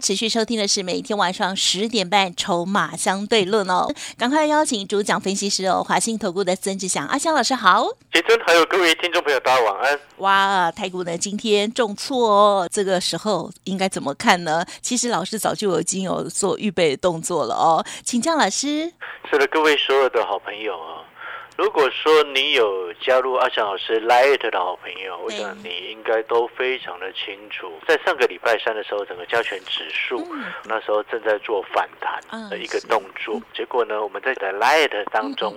持续收听的是每天晚上十点半《筹码相对论》哦，赶快邀请主讲分析师哦，华信投顾的曾志祥阿香老师好，杰尊还有各位听众朋友大家晚安。哇，台股呢今天重挫哦，这个时候应该怎么看呢？其实老师早就已经有做预备的动作了哦，请教老师。是的，各位所有的好朋友啊。如果说你有加入阿翔老师 Light 的好朋友，我想你应该都非常的清楚，在上个礼拜三的时候，整个加权指数那时候正在做反弹的一个动作，结果呢，我们在在 Light 当中，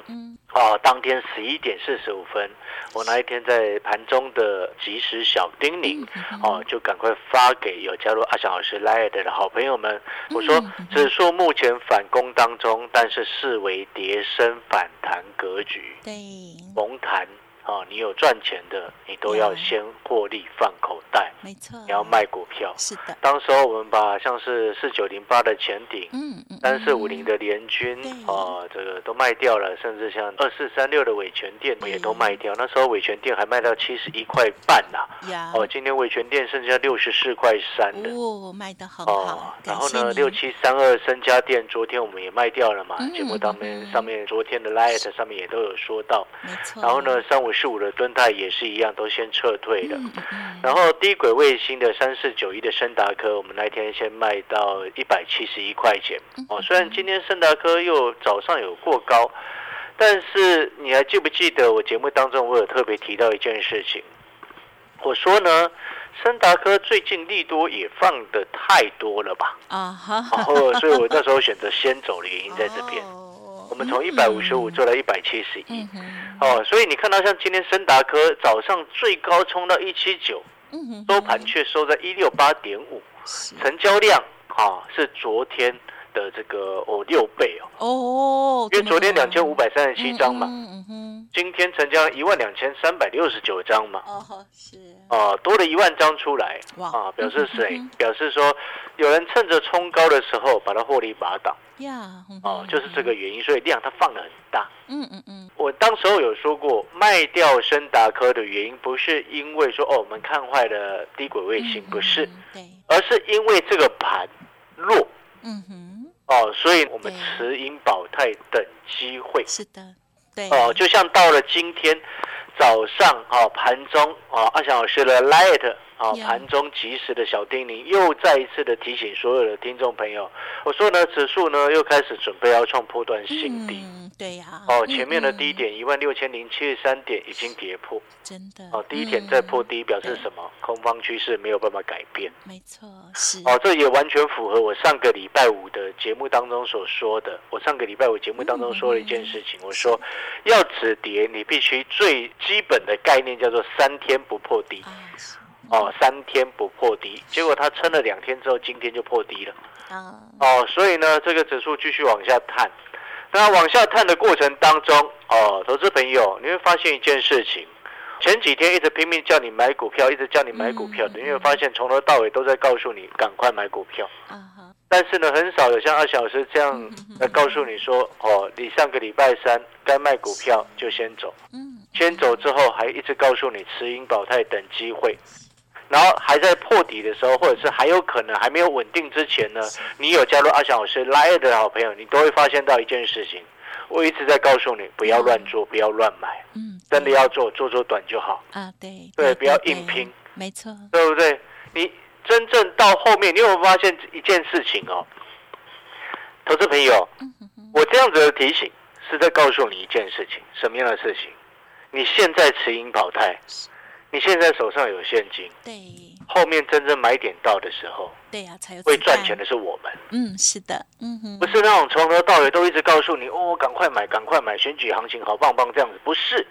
哦，当天十一点四十五分，我那一天在盘中的即时小叮咛，哦，就赶快发给有加入阿翔老师 Light 的好朋友们，我说指数目前反攻当中，但是视为跌升反弹格局。对，蒙谈啊，你有赚钱的，你都要先获利放口袋，没错，你要卖股票。是的，当时候我们把像是四九零八的前顶，嗯嗯，三四五零的联军，啊，这个都卖掉了，甚至像二四三六的伟全店也都卖掉。那时候伟全店还卖到七十一块半呐，哦，今天伟全店剩下六十四块三的，哦，卖的很好。然后呢，六七三二三家店，昨天我们也卖掉了嘛，节目当面上面昨天的 light 上面也都有说到，没错。然后呢，三五。四五的吨泰也是一样，都先撤退了。然后低轨卫星的三四九一的森达科，我们那天先卖到一百七十一块钱。哦，虽然今天森达科又早上有过高，但是你还记不记得我节目当中我有特别提到一件事情？我说呢，森达科最近利多也放的太多了吧？啊哈，然后所以我那时候选择先走的原因在这边。我们从一百五十五做到一百七十一，哦，所以你看到像今天森达科早上最高冲到一七九，收盘却收在一六八点五，成交量啊是昨天的这个哦六倍哦，哦，因为昨天两千五百三十七张嘛，今天成交一万两千三百六十九张嘛，哦是，哦多了一万张出来，哇。啊表示谁？表示说有人趁着冲高的时候把它获利拔档。呀，哦，就是这个原因，所以量它放的很大。嗯嗯嗯，我当时候有说过，卖掉深达科的原因不是因为说哦我们看坏了低轨卫星，不是，对，而是因为这个盘弱。嗯哼，哦，所以我们持盈保泰等机会。是的，对。哦，就像到了今天早上哦盘中哦阿翔老师的 light。好，盘中及时的小叮咛，又再一次的提醒所有的听众朋友，我说呢，指数呢又开始准备要创破断新低。对呀，哦，前面的低点一万六千零七十三点已经跌破，真的。哦，低点再破低，表示什么？空方趋势没有办法改变。没错，是。哦，这也完全符合我上个礼拜五的节目当中所说的。我上个礼拜五节目当中说了一件事情，我说要止跌，你必须最基本的概念叫做三天不破低。哦，三天不破低，结果它撑了两天之后，今天就破低了。哦，所以呢，这个指数继续往下探。那往下探的过程当中，哦，投资朋友，你会发现一件事情：前几天一直拼命叫你买股票，一直叫你买股票，你会发现从头到尾都在告诉你赶快买股票。但是呢，很少有像二小时这样来告诉你说：哦，你上个礼拜三该卖股票就先走。嗯。先走之后，还一直告诉你持盈保泰等机会。然后还在破底的时候，或者是还有可能还没有稳定之前呢，你有加入阿翔老师 Live 的好朋友，你都会发现到一件事情，我一直在告诉你不要乱做，不要乱买，嗯，真的要做，做做短就好啊，对，对，不要硬拼，没错，对不对？你真正到后面，你有没有发现一件事情哦？投资朋友，我这样子的提醒是在告诉你一件事情，什么样的事情？你现在持盈保泰。你现在手上有现金，对，后面真正买点到的时候，对呀，才有会赚钱的是我们。嗯，是的，嗯哼，不是那种从头到尾都一直告诉你哦，赶快买，赶快买，选举行情好棒棒这样子，不是，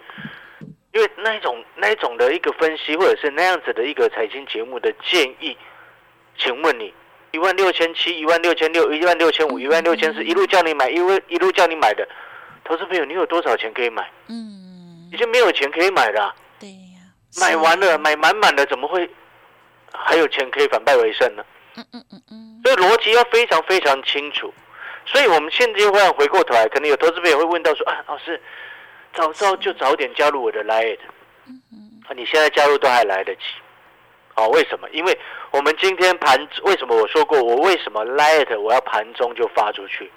因为那一种那一种的一个分析，或者是那样子的一个财经节目的建议，请问你一万六千七、一万六千六、一万六千五、一万六千四，一路叫你买，一路一路叫你买的，投资朋友，你有多少钱可以买？嗯，已经没有钱可以买了。对。呀，买完了，买满满的，怎么会还有钱可以反败为胜呢？嗯嗯嗯嗯，所以逻辑要非常非常清楚。所以我们现在又会回过头来，可能有投资朋友会问到说啊，老师，早知道就早点加入我的 Lite，啊，你现在加入都还来得及。哦，为什么？因为我们今天盘为什么我说过我为什么 Lite 我要盘中就发出去？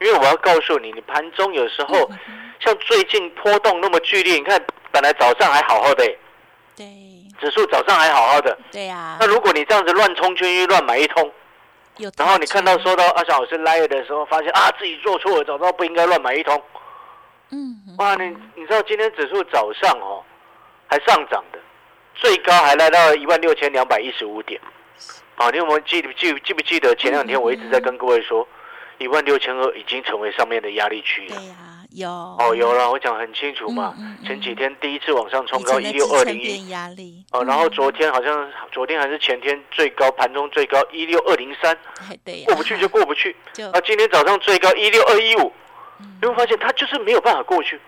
因为我要告诉你，你盘中有时候像最近波动那么剧烈，你看本来早上还好好的，对，指数早上还好好的，对呀那，如果你这样子乱冲进去乱买一通，有然后你看到说，收到阿翔老师 Lite 的时候，发现啊自己做错了，早知道不应该乱买一通。嗯，嗯哇，你你知道今天指数早上哦还上涨的，最高还来到一万六千两百一十五点。啊，你有没有记不记记不记得前两天我一直在跟各位说，一万六千二已经成为上面的压力区了。对。呀，有，哦，有了，我讲很清楚嘛。嗯嗯嗯前几天第一次往上冲高一六二零一，压力，哦，然后昨天好像昨天还是前天最高盘中最高一六二零三，哎对呀，过不去就过不去。就啊，今天早上最高一六二一五，嗯你会发现它就是没有办法过去。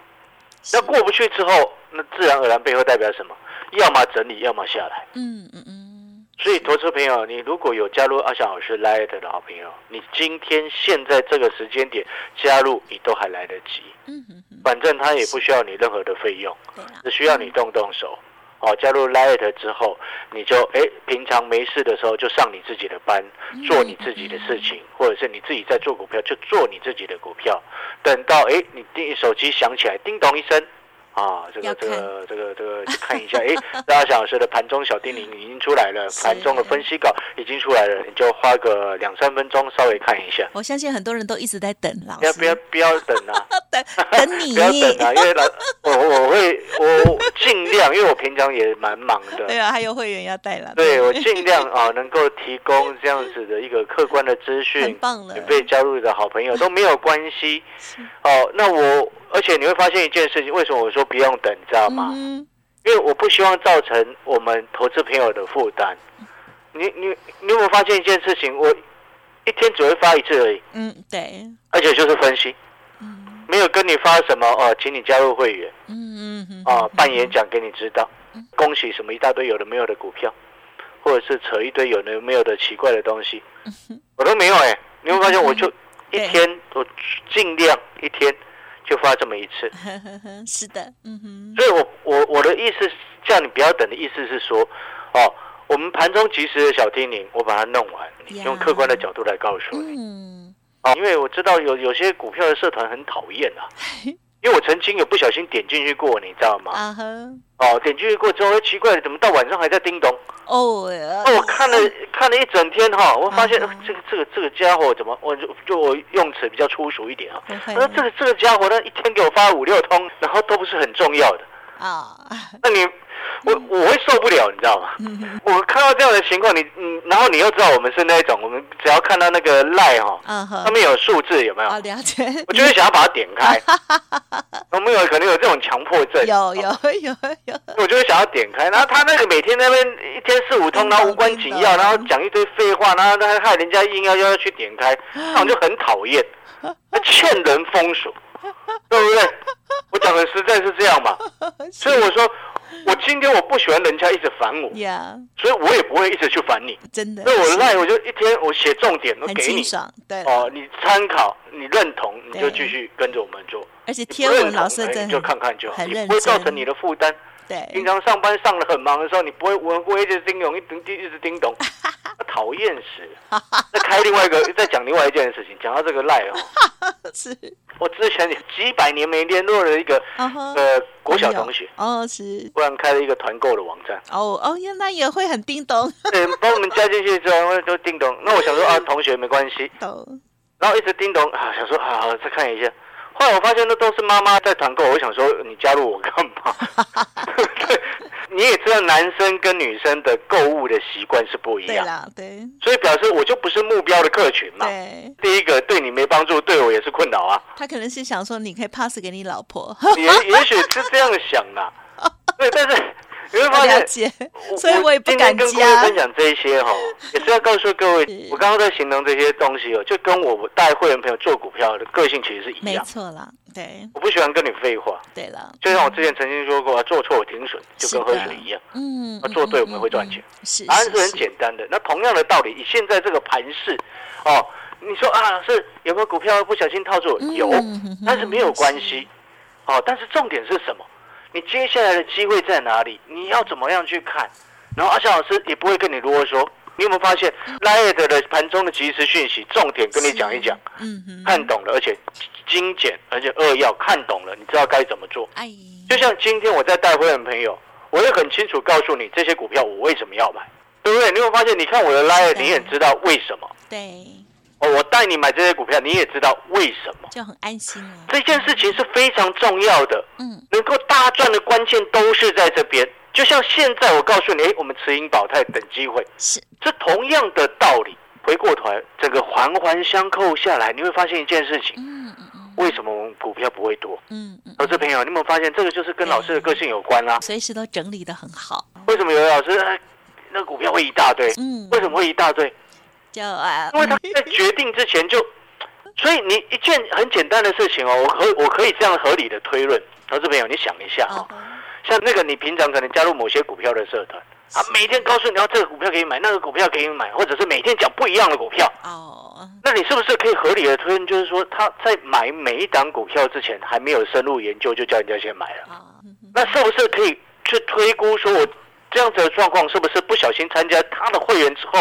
那过不去之后，那自然而然背后代表什么？要么整理，要么下来。嗯嗯嗯，所以，投资朋友，你如果有加入阿翔老师 Light 的好朋友，你今天现在这个时间点加入，你都还来得及。嗯反正他也不需要你任何的费用，只需要你动动手。哦，加入 Light 之后，你就哎，平常没事的时候就上你自己的班，做你自己的事情，或者是你自己在做股票，就做你自己的股票。等到哎，你叮手机响起来，叮咚一声，啊，这个这个这个这个去看一下，哎，大家小老师的盘中小叮咛已经出来了，盘中的分析稿已经出来了，你就花个两三分钟稍微看一下。我相信很多人都一直在等老师，不要不要不要等啊！等等你。不，要等啊，因为老我我会我尽量，因为我平常也蛮忙的，对啊，还有会员要带了，对我尽量啊能够提供这样子的一个客观的资讯很讯，棒了。免，费加入的好朋友都没有关系。是。哦，那我而且你会发现一件事情，为什么我说不用等，你知道吗？嗯因为我不希望造成我们投资朋友的负担。你你你有没有发现一件事情？我一天只会发一次而已，嗯，对，而且就是分析，嗯。没有跟你发什么哦，请你加入会员。嗯嗯嗯，啊，办演讲给你知道，恭喜什么一大堆有的没有的股票，或者是扯一堆有的没有的奇怪的东西，我都没有哎、你会发现我就一天我尽量一天就发这么一次，是的，嗯哼，所以我我我的意思叫你不要等的意思是说，哦，我们盘中及时的小叮咛，我把它弄完，呀。用客观的角度来告诉你。嗯，啊，因为我知道有有些股票的社团很讨厌啊，因为我曾经有不小心点进去过，你知道吗？啊哼，哦，点进去过之后，哎奇怪了，怎么到晚上还在叮咚？哦，那我看了看了一整天哈，我发现、这个这个这个家伙怎么，我就就我用词比较粗俗一点啊。那这个这个家伙呢，一天给我发五六通，然后都不是很重要的，啊，那你我我会受不了，你知道吗？我看到这样的情况，你嗯，然后你又知道我们是那一种，我们只要看到那个赖哈，上，面有数字有没有？哦，了解，我就会想要把它点开。我们有可能有这种强迫症，有有有有，我就会想要点开，然后他那个每天那边一天四五通，然后无关紧要，然后讲一堆废话，然后他害人家硬要要去点开，那我就很讨厌，那欠人风俗，对不对？我讲的实在是这样嘛，所以我说，我今天我不喜欢人家一直烦我，呀，所以我也不会一直去烦你。真的，那我是。赖我就一天我写重点，都给你，对，哦，你参考，你认同，你就继续跟着我们做。而且你不认同天文老师哎你就真的很看看就好，很认也不会造成你的负担。平，常上班上的很忙的时候，你不会我不会一直叮咚一直叮一直叮咚，讨厌死。了。再开另外一个，再讲另外一件事情，讲到这个赖哦，是，我之前几百年没联络的一个呃国小同学，哦是，突然开了一个团购的网站，哦哦，原来也会很叮咚，对，把我们加进去之后就叮咚。那我想说啊，同学没关系，懂，然后一直叮咚啊，想说啊，再看一下。后来我发现那都是妈妈在团购，我想说你加入我干嘛？对，你也知道男生跟女生的购物的习惯是不一样，对啦，对所以表示我就不是目标的客群嘛。对，第一个对你没帮助，对我也是困扰啊。他可能是想说你可以 pass 给你老婆，也也许是这样想啊。对，但是你会发了现，解，所以我也不今敢天跟各位加。分享这一些哈，也是要告诉各位，我刚刚在形容这些东西哦，就跟我带会员朋友做股票的个性其实是一样没样。错啦，对我不喜欢跟你废话，对了，就像我之前曾经说过，做错我停损就跟喝水一样。嗯，啊做对我们嗯会赚钱，是答案是很简单的。那同样的道理，以现在这个盘势，哦，你说啊，是有没有股票不小心套住？有嗯，但是没有关系。哦，但是重点是什么？你接下来的机会在哪里？你要怎么样去看？然后阿翔老师也不会跟你啰嗦。你有没有发现 l i t 的盘中的即时讯息，重点跟你讲一讲，嗯哼，看懂了，而且精简，而且扼要，看懂了，你知道该怎么做。哎，就像今天我在带会员朋友，我会很清楚告诉你这些股票我为什么要买，对不对？你有发现，你看我的 line，你也知道为什么。对，哦，我带你买这些股票，你也知道为什么。就很安心了。这件事情是非常重要的，嗯，能够大赚的关键都是在这边。就像现在我告诉你，哎，我们持盈保泰等机会，是，是同样的道理。回过头来，整个环环相扣下来，你会发现一件事情：嗯嗯嗯为什么我们股票不会多？嗯嗯，投资朋友，你有没有发现这个就是跟老师的个性有关啦、随时都整理的很好。为什么有的老师哎那个股票会一大堆？嗯，为什么会一大堆？就啊，因为他在决定之前就，所以你一件很简单的事情哦，我可我可以这样合理的推论，投资朋友，你想一下哦，哦，像那个你平常可能加入某些股票的社团，啊，每天告诉你要这个股票可以买，那个股票可以买，或者是每天讲不一样的股票，哦，那你是不是可以合理的推论，就是说他在买每一档股票之前还没有深入研究就叫人家先买了？那是不是可以去推估说，我这样子的状况是不是不小心参加他的会员之后，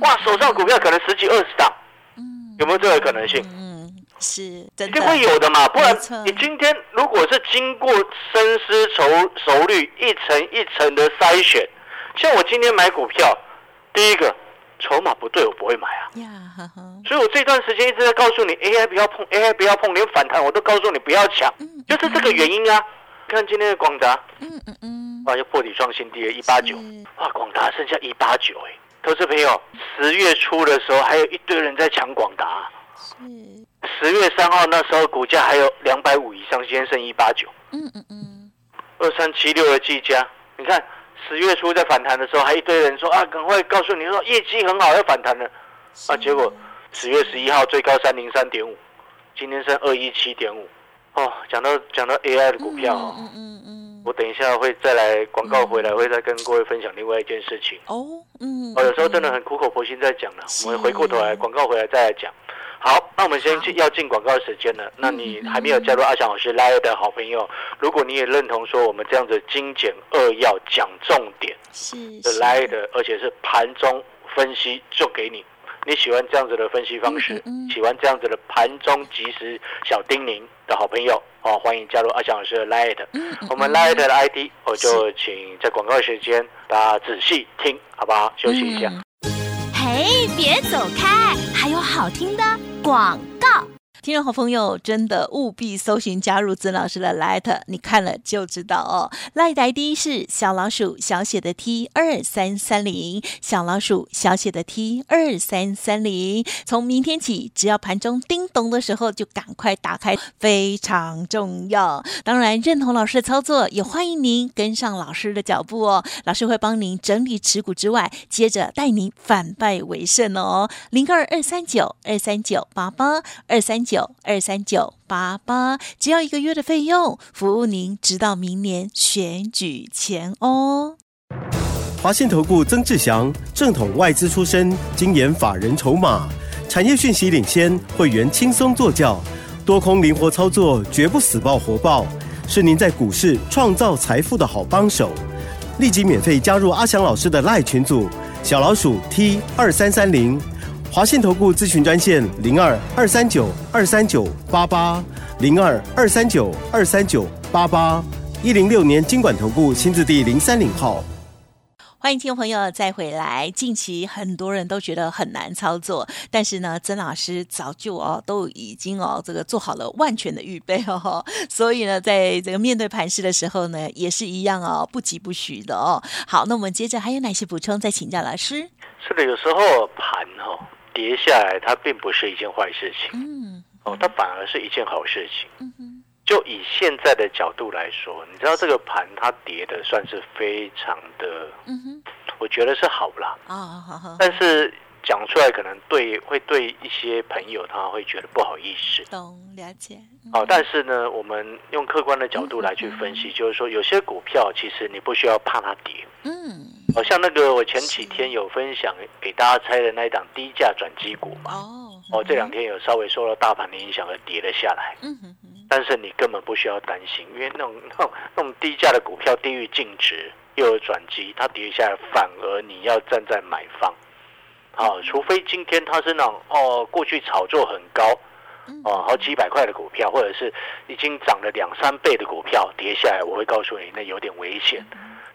哇，手上股票可能十几二十档，嗯，有没有这个可能性？嗯，是真一定会有的嘛，不然你今天如果是经过深思熟熟虑，一层一层的筛选，像我今天买股票，第一个筹码不对，我不会买啊。所以我这段时间一直在告诉你，AI 不要碰，AI 不要碰，连反弹我都告诉你不要抢，嗯就是这个原因啊。看今天的广达，嗯嗯嗯，哇，又破底创新低了，一八九。是。哇，广达剩下一八九哎，投资朋友，十月初的时候还有一堆人在抢广达，是，十月三号那时候股价还有两百五以上，今天剩一八九，嗯嗯嗯，二三七六的技嘉，你看十月初在反弹的时候，还一堆人说啊，赶快告诉你说业绩很好要反弹了，啊，结果十月十一号最高三零三点五，今天剩二一七点五，哦，讲到讲到 AI 的股票哦。嗯嗯嗯，我等一下会再来广告回来，会再跟各位分享另外一件事情。哦，嗯，哦，有时候真的很苦口婆心在讲了，我们回过头来广告回来再来讲。好，那我们先进要进广告时间了。那你还没有加入阿翔老师 Live 的好朋友，如果你也认同说我们这样子精简扼要讲重点是 Live 的，而且是盘中分析就给你。你喜欢这样子的分析方式，嗯嗯嗯喜欢这样子的盘中即时小叮咛的好朋友哦，欢迎加入阿翔老师的 Light，嗯我们 Light 的 ID，我就请在广告时间大家仔细听，好不好？休息一下。嗯嘿，别走开，还有好听的广告。听众好朋友，真的务必搜寻加入曾老师的 Light，你看了就知道哦。Light ID 是小老鼠小写的 T 二三三零，小老鼠小写的 T 二三三零。从明天起，只要盘中叮咚的时候，就赶快打开，非常重要。当然，认同老师的操作，也欢迎您跟上老师的脚步哦。老师会帮您整理持股之外，接着带您反败为胜哦。零二二三九二三九八八二三九二三九八八，只要一个月的费用，服务您直到明年选举前哦。华信投顾曾志祥，正统外资出身，精研法人筹码，产业讯息领先，会员轻松做教，多空灵活操作，绝不死爆活爆，是您在股市创造财富的好帮手。立即免费加入阿翔老师的赖群组，小老鼠 T 二三三零，华信投顾咨询专线零二二三九二三九八八零二二三九二三九八八，一零六年经管投顾新字第零三零号。欢迎听众朋友再回来。近期很多人都觉得很难操作，但是呢，曾老师早就哦都已经哦这个做好了万全的预备哦，所以呢，在这个面对盘势的时候呢，也是一样哦，不急不徐的哦。好，那我们接着还有哪些补充？再请教老师。是的，有时候跌下来，它并不是一件坏事情。嗯。哦，它反而是一件好事情。嗯哼，就以现在的角度来说，你知道这个盘它跌的算是非常的，嗯哼，我觉得是好啦。哦，好好，但是讲出来可能对会对一些朋友他会觉得不好意思。懂了解，哦，但是呢，我们用客观的角度来去分析，就是说有些股票其实你不需要怕它跌。嗯，好、像那个我前几天有分享给大家猜的那一档低价转机股嘛，哦，哦，这两天有稍微受到大盘的影响而跌了下来。嗯哼哼，但是你根本不需要担心，因为那种那种那种低价的股票低于净值又有转机，它跌下来反而你要站在买方。好、除非今天它是那种哦过去炒作很高哦好几百块的股票，或者是已经涨了两三倍的股票跌下来，我会告诉你那有点危险。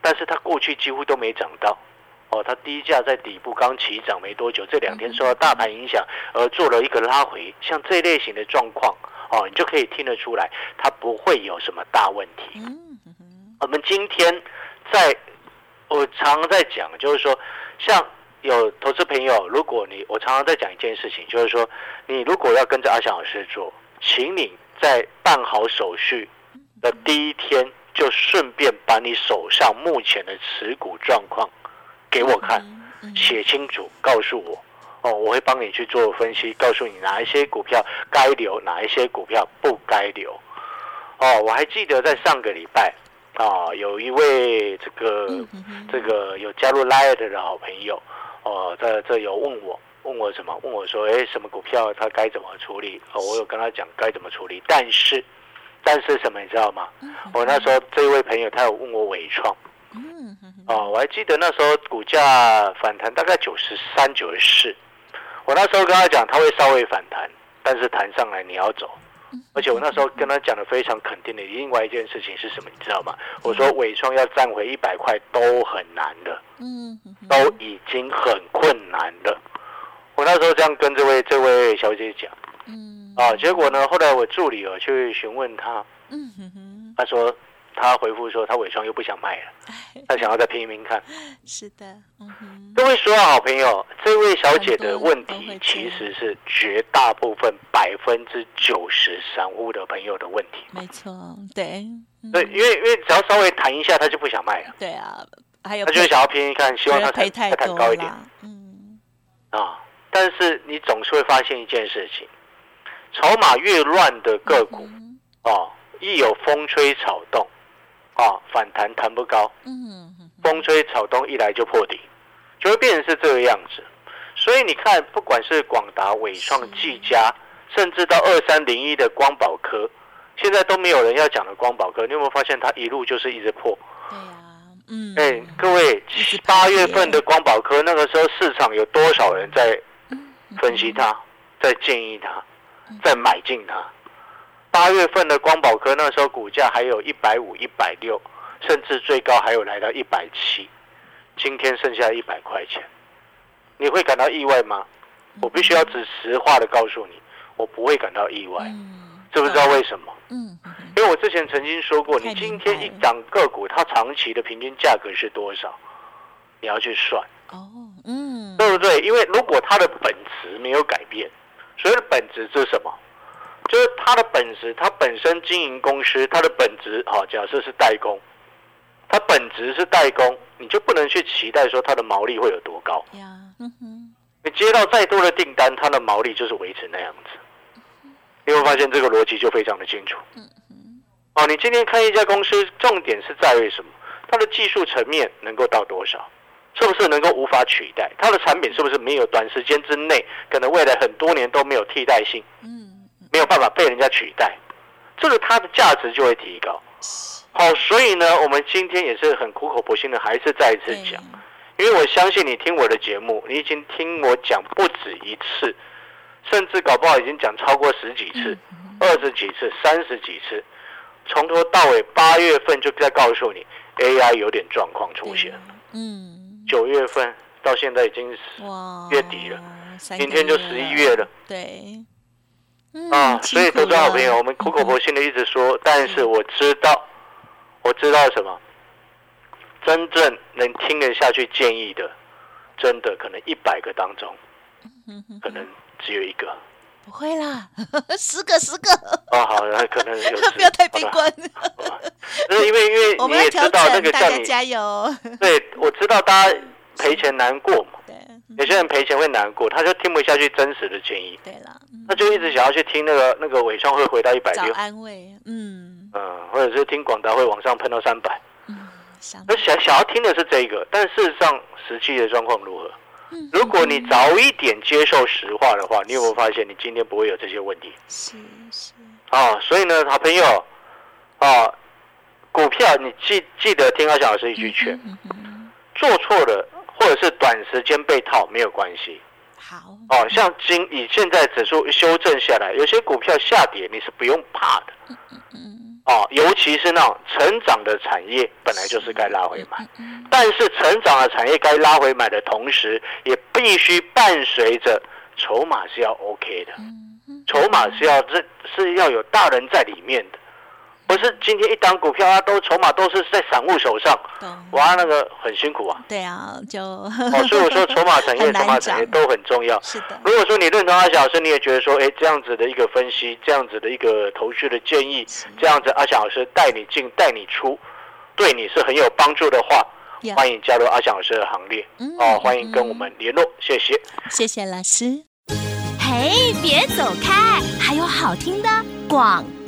但是它过去几乎都没涨到。哦，它低价在底部刚起涨没多久，这两天受到大盘影响而做了一个拉回，像这类型的状况，哦，你就可以听得出来，它不会有什么大问题。我们今天在，我常常在讲，就是说，像有投资朋友，如果你我常常在讲一件事情，就是说，你如果要跟着阿翔老师做，请你在办好手续的第一天，就顺便把你手上目前的持股状况给我看。嗯写清楚，告诉我，哦，我会帮你去做分析，告诉你哪一些股票该留，哪一些股票不该留。哦，我还记得在上个礼拜，啊，有一位这个这个有加入 Light 的好朋友，哦，这这有问我，问我什么？问我说，哎，什么股票他该怎么处理？哦，我有跟他讲该怎么处理，但是，但是什么你知道吗？我那时候这位朋友他有问我伟创。嗯哦，我还记得那时候股价反弹大概九十三、九十四，我那时候跟他讲，他会稍微反弹，但是弹上来你要走。而且我那时候跟他讲的非常肯定的，另外一件事情是什么，你知道吗？我说伟创要站回一百块都很难的，嗯都已经很困难了。我那时候这样跟这位这位小姐讲嗯，啊，结果呢，后来我助理哦去询问他，嗯哼哼，他说他回复说他伟创又不想卖了，他想要再拼一拼看。是的，嗯哼，各位所有好朋友，这位小姐的问题其实是绝大部分百分之九十散户的朋友的问题。没错，对，嗯。对，因为因为只要稍微弹一下，他就不想卖了，对啊，还有他就会想要拼一看，希望觉他弹得赔太再弹高一点，嗯，啊。但是你总是会发现一件事情，筹码越乱的个股嗯哦，一有风吹草动，啊，反弹弹不高，嗯风吹草动一来就破底，就会变成是这个样子。所以你看，不管是广达、伟创、技嘉，甚至到二三零一的光宝科，现在都没有人要讲的光宝科，你有没有发现它一路就是一直破？对呀，嗯，哎、各位八月份的光宝科那个时候市场有多少人在分析它，在建议它，在买进它？八月份的光宝科那时候股价还有一百五、一百六，甚至最高还有来到一百七，今天剩下一百块钱，你会感到意外吗？我必须要只实话的告诉你，我不会感到意外，嗯，知不知道为什么？嗯因为我之前曾经说过，你今天一档个股，它长期的平均价格是多少？你要去算，哦，嗯，对不对？因为如果它的本质没有改变，所谓的本质是什么？就是它的本质，它本身经营公司，它的本质，好，假设是代工，它本质是代工，你就不能去期待说它的毛利会有多高。呀，嗯哼，你接到再多的订单，它的毛利就是维持那样子。你会发现这个逻辑就非常的清楚。嗯嗯哦，你今天看一家公司，重点是在于什么？它的技术层面能够到多少？是不是能够无法取代？它的产品是不是没有短时间之内，可能未来很多年都没有替代性，嗯，没有办法被人家取代？这个它的价值就会提高。好，所以呢，我们今天也是很苦口婆心的，还是再一次讲。因为我相信你听我的节目，你已经听我讲不止一次，甚至搞不好已经讲超过十几次、二十几次、三十几次，从头到尾八月份就在告诉你 AI 有点状况出现，嗯，九月份到现在已经是，月底了，三明天就个11月了，对，嗯啊，所以辛苦投资好了朋友，我们苦口婆心的一直说，但是我知道，我知道什么，真正能听得下去建议的，真的可能一百个当中，可能只有一个。不会啦，十 个十个，哦，好，那可能有 不要太悲观。就是因为因为你也知道那个叫你，加油。对我知道大家赔钱难过嘛，对，嗯有些人赔钱会难过，他就听不下去真实的建议，对了，嗯他就一直想要去听那个那个伟创会回到一百六，安慰，嗯嗯，或者是听广达会往上喷到三百，嗯，想那想想要听的是这个，但事实上实际的状况如何？嗯如果你早一点接受实话的话，你有没有发现你今天不会有这些问题？是是，啊，所以呢，好朋友，啊，股票你记记得听阿翔老师一句劝，嗯，做错了或者是短时间被套没有关系。好，哦。像今以现在指数修正下来，有些股票下跌你是不用怕的。嗯哦，尤其是那种成长的产业，本来就是该拉回买。嗯但是成长的产业该拉回买的同时，也必须伴随着筹码是要 OK 的，嗯筹码是要这是要有大人在里面的，不是今天一档股票啊都筹码都是在散户手上，懂，哇，那个很辛苦啊。对啊，就哦，所以我说筹码产业、筹码产业都很重要。是的，如果说你认同阿翔老师，你也觉得说，哎，这样子的一个分析，这样子的一个投资的建议，这样子阿翔老师带你进、带你出，对你是很有帮助的话，呀欢迎加入阿翔老师的行列嗯哦，欢迎跟我们联络，谢谢。谢谢老师。嘿，别走开，还有好听的广告。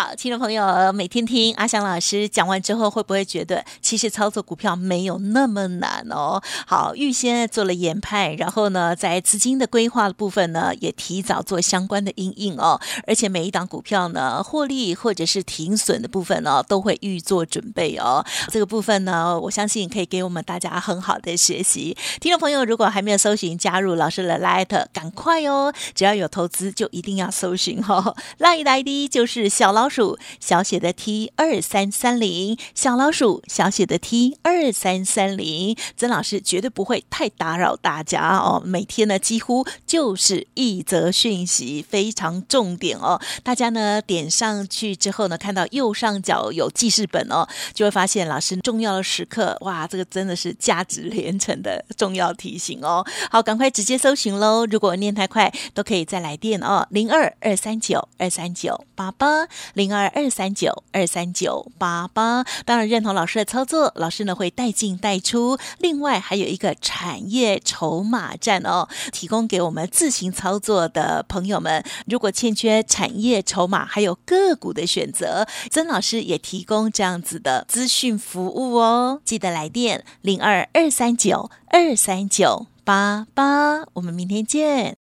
好，听众朋友，每天听阿翔老师讲完之后，会不会觉得其实操作股票没有那么难哦？好，预先做了研判，然后呢，在资金的规划的部分呢，也提早做相关的应应哦。而且每一档股票呢，获利或者是停损的部分呢，都会预做准备哦。这个部分呢，我相信可以给我们大家很好的学习。听众朋友，如果还没有搜寻加入老师的 Light，赶快哦！只要有投资，就一定要搜寻哦。Light 的 ID 就是小老老鼠小写的 T 二三三零，小老鼠小写的 T 二三三零。曾老师绝对不会太打扰大家哦。每天呢，几乎就是一则讯息，非常重点哦。大家呢点上去之后呢，看到右上角有记事本哦，就会发现老师重要的时刻，哇，这个真的是价值连城的重要提醒哦。好，赶快直接搜寻喽！如果念太快，都可以再来电哦，零二二三九二三九八八，零二二三九二三九八八。当然认同老师的操作，老师呢会带进带出。另外还有一个产业筹码站哦，提供给我们自行操作的朋友们。如果欠缺产业筹码，还有个股的选择，曾老师也提供这样子的资讯服务哦。记得来电零二二三九二三九八八，我们明天见。